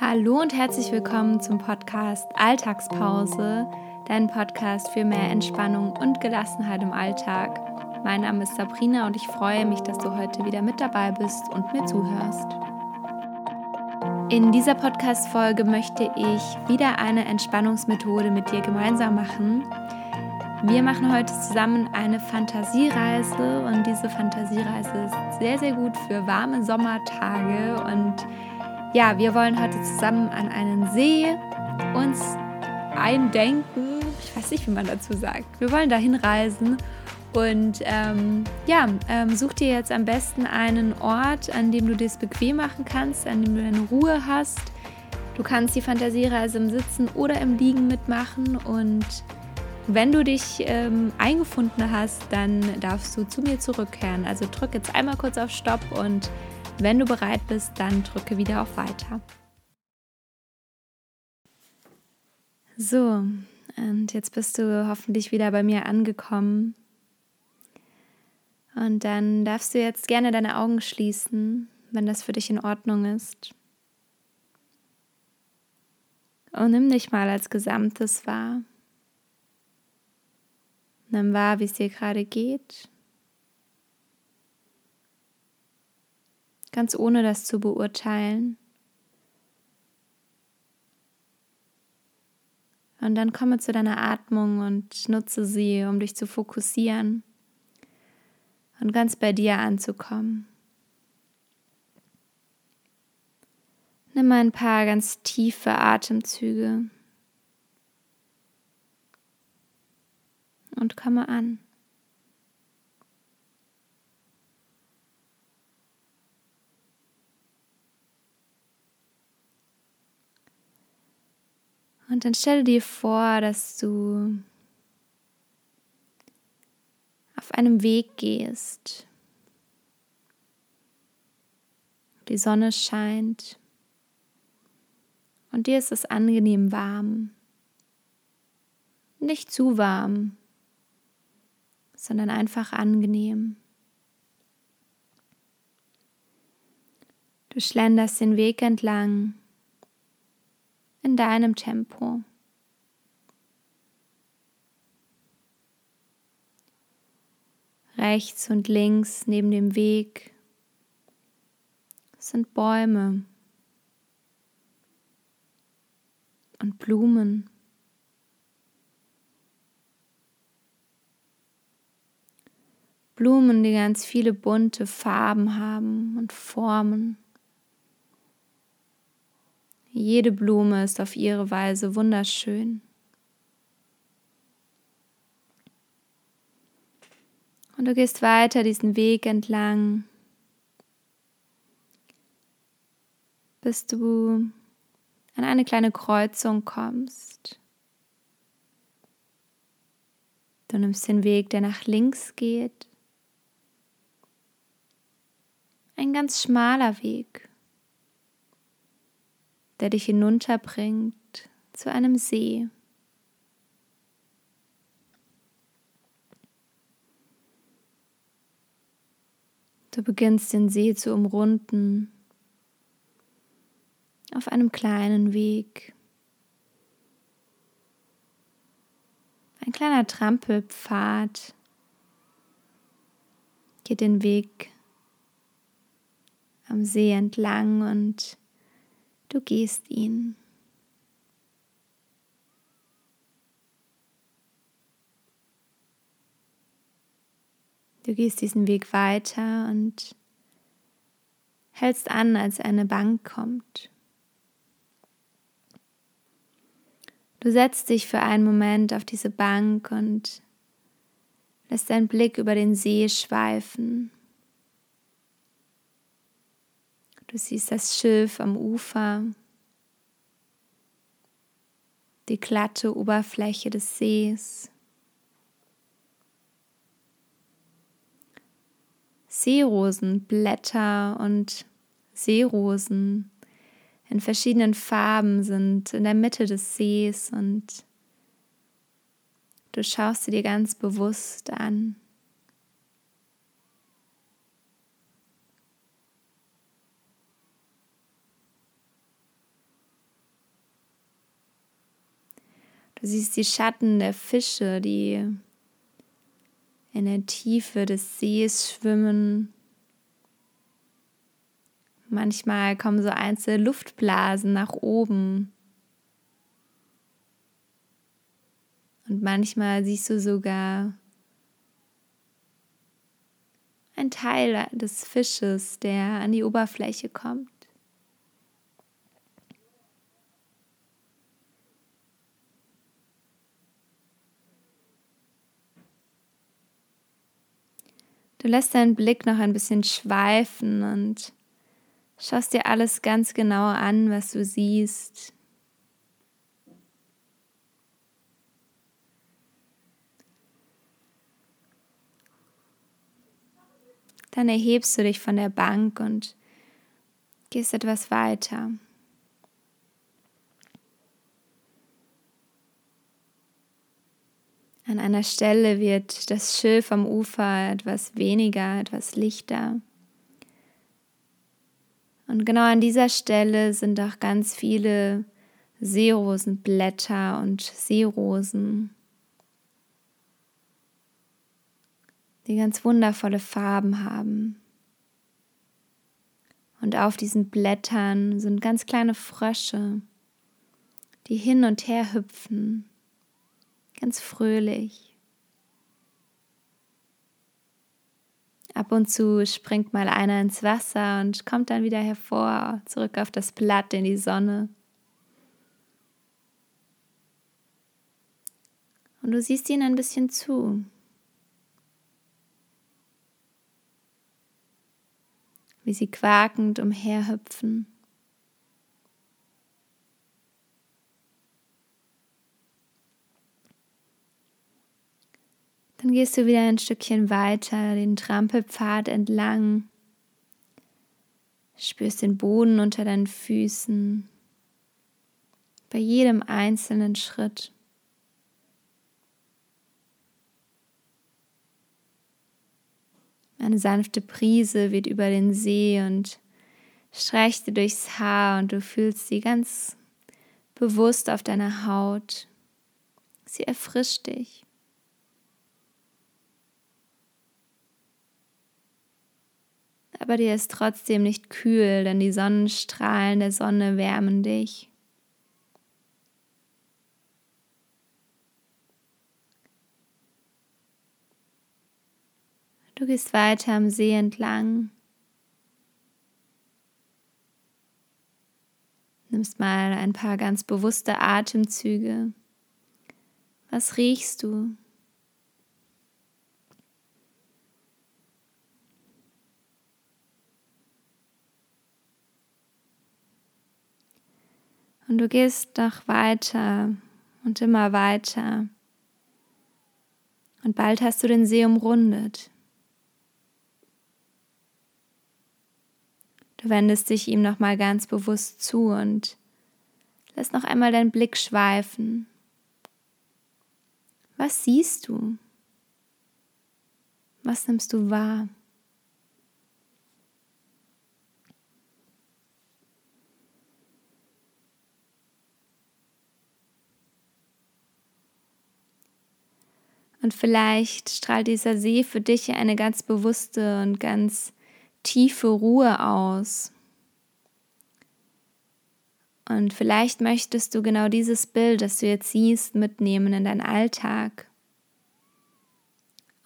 Hallo und herzlich willkommen zum Podcast Alltagspause, dein Podcast für mehr Entspannung und Gelassenheit im Alltag. Mein Name ist Sabrina und ich freue mich, dass du heute wieder mit dabei bist und mir zuhörst. In dieser Podcast-Folge möchte ich wieder eine Entspannungsmethode mit dir gemeinsam machen. Wir machen heute zusammen eine Fantasiereise und diese Fantasiereise ist sehr, sehr gut für warme Sommertage und ja, wir wollen heute zusammen an einen See uns eindenken. Ich weiß nicht, wie man dazu sagt. Wir wollen dahin reisen und ähm, ja, ähm, such dir jetzt am besten einen Ort, an dem du das bequem machen kannst, an dem du deine Ruhe hast. Du kannst die Fantasiereise im Sitzen oder im Liegen mitmachen und wenn du dich ähm, eingefunden hast, dann darfst du zu mir zurückkehren. Also drück jetzt einmal kurz auf Stopp und wenn du bereit bist, dann drücke wieder auf Weiter. So, und jetzt bist du hoffentlich wieder bei mir angekommen. Und dann darfst du jetzt gerne deine Augen schließen, wenn das für dich in Ordnung ist. Und nimm dich mal als Gesamtes wahr. Nimm wahr, wie es dir gerade geht. Ganz ohne das zu beurteilen. Und dann komme zu deiner Atmung und nutze sie, um dich zu fokussieren und ganz bei dir anzukommen. Nimm ein paar ganz tiefe Atemzüge und komme an. Und dann stelle dir vor, dass du auf einem Weg gehst. Die Sonne scheint und dir ist es angenehm warm. Nicht zu warm, sondern einfach angenehm. Du schlenderst den Weg entlang in deinem Tempo. Rechts und links neben dem Weg sind Bäume und Blumen. Blumen, die ganz viele bunte Farben haben und Formen. Jede Blume ist auf ihre Weise wunderschön. Und du gehst weiter diesen Weg entlang, bis du an eine kleine Kreuzung kommst. Du nimmst den Weg, der nach links geht. Ein ganz schmaler Weg der dich hinunterbringt zu einem See. Du beginnst den See zu umrunden auf einem kleinen Weg. Ein kleiner Trampelpfad geht den Weg am See entlang und Du gehst ihn. Du gehst diesen Weg weiter und hältst an, als eine Bank kommt. Du setzt dich für einen Moment auf diese Bank und lässt deinen Blick über den See schweifen. Du siehst das Schilf am Ufer, die glatte Oberfläche des Sees. Seerosenblätter und Seerosen in verschiedenen Farben sind in der Mitte des Sees und du schaust sie dir ganz bewusst an. Du siehst die Schatten der Fische, die in der Tiefe des Sees schwimmen. Manchmal kommen so einzelne Luftblasen nach oben. Und manchmal siehst du sogar ein Teil des Fisches, der an die Oberfläche kommt. Du lässt deinen Blick noch ein bisschen schweifen und schaust dir alles ganz genau an, was du siehst. Dann erhebst du dich von der Bank und gehst etwas weiter. An einer Stelle wird das Schilf am Ufer etwas weniger, etwas lichter. Und genau an dieser Stelle sind auch ganz viele Seerosenblätter und Seerosen, die ganz wundervolle Farben haben. Und auf diesen Blättern sind ganz kleine Frösche, die hin und her hüpfen ganz fröhlich. Ab und zu springt mal einer ins Wasser und kommt dann wieder hervor, zurück auf das Blatt in die Sonne. Und du siehst ihnen ein bisschen zu. Wie sie quakend umherhüpfen. Gehst du wieder ein Stückchen weiter, den Trampelpfad entlang. Spürst den Boden unter deinen Füßen. Bei jedem einzelnen Schritt. Eine sanfte Prise weht über den See und streicht dir durchs Haar und du fühlst sie ganz bewusst auf deiner Haut. Sie erfrischt dich. Aber dir ist trotzdem nicht kühl, denn die Sonnenstrahlen der Sonne wärmen dich. Du gehst weiter am See entlang. Nimmst mal ein paar ganz bewusste Atemzüge. Was riechst du? Und du gehst noch weiter und immer weiter. Und bald hast du den See umrundet. Du wendest dich ihm noch mal ganz bewusst zu und lässt noch einmal deinen Blick schweifen. Was siehst du? Was nimmst du wahr? Und vielleicht strahlt dieser See für dich eine ganz bewusste und ganz tiefe Ruhe aus. Und vielleicht möchtest du genau dieses Bild, das du jetzt siehst, mitnehmen in deinen Alltag,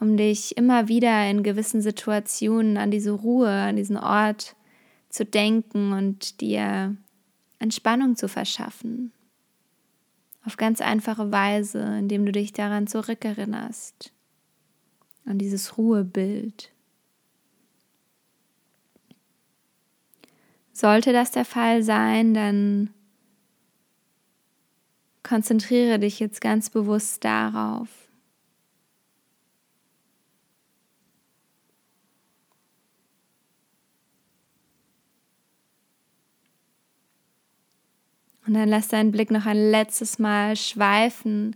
um dich immer wieder in gewissen Situationen an diese Ruhe, an diesen Ort zu denken und dir Entspannung zu verschaffen auf ganz einfache Weise, indem du dich daran zurückerinnerst, an dieses Ruhebild. Sollte das der Fall sein, dann konzentriere dich jetzt ganz bewusst darauf. Und dann lass deinen Blick noch ein letztes Mal schweifen,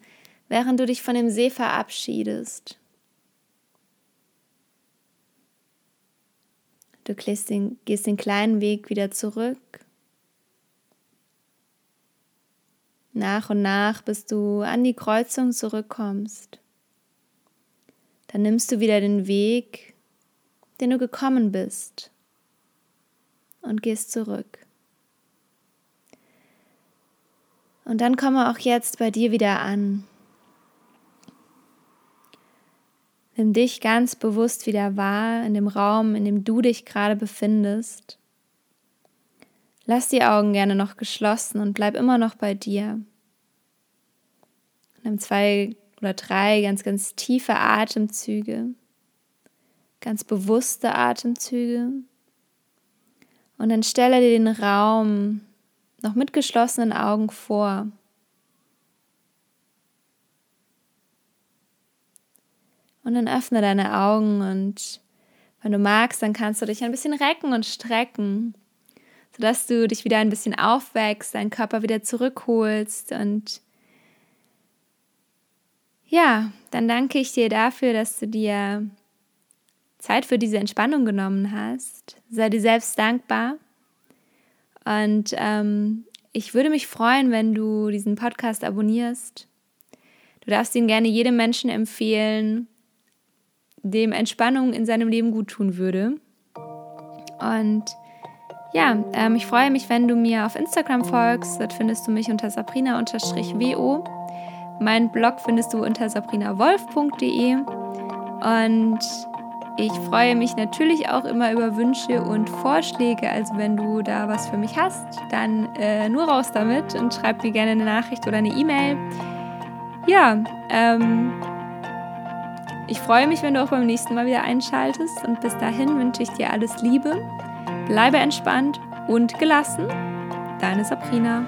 während du dich von dem See verabschiedest. Du gehst den, gehst den kleinen Weg wieder zurück. nach und nach, bis du an die Kreuzung zurückkommst. Dann nimmst du wieder den Weg, den du gekommen bist und gehst zurück. Und dann komme auch jetzt bei dir wieder an. Nimm dich ganz bewusst wieder wahr in dem Raum, in dem du dich gerade befindest. Lass die Augen gerne noch geschlossen und bleib immer noch bei dir. Nimm zwei oder drei ganz, ganz tiefe Atemzüge, ganz bewusste Atemzüge. Und dann stelle dir den Raum noch mit geschlossenen Augen vor. Und dann öffne deine Augen und wenn du magst, dann kannst du dich ein bisschen recken und strecken, sodass du dich wieder ein bisschen aufwächst, deinen Körper wieder zurückholst. Und ja, dann danke ich dir dafür, dass du dir Zeit für diese Entspannung genommen hast. Sei dir selbst dankbar. Und ähm, ich würde mich freuen, wenn du diesen Podcast abonnierst. Du darfst ihn gerne jedem Menschen empfehlen, dem Entspannung in seinem Leben gut tun würde. Und ja, ähm, ich freue mich, wenn du mir auf Instagram folgst. Dort findest du mich unter sabrina-wo. Mein Blog findest du unter sabrinawolf.de. Und ich freue mich natürlich auch immer über Wünsche und Vorschläge. Also wenn du da was für mich hast, dann äh, nur raus damit und schreib mir gerne eine Nachricht oder eine E-Mail. Ja, ähm, ich freue mich, wenn du auch beim nächsten Mal wieder einschaltest und bis dahin wünsche ich dir alles Liebe, bleibe entspannt und gelassen. Deine Sabrina.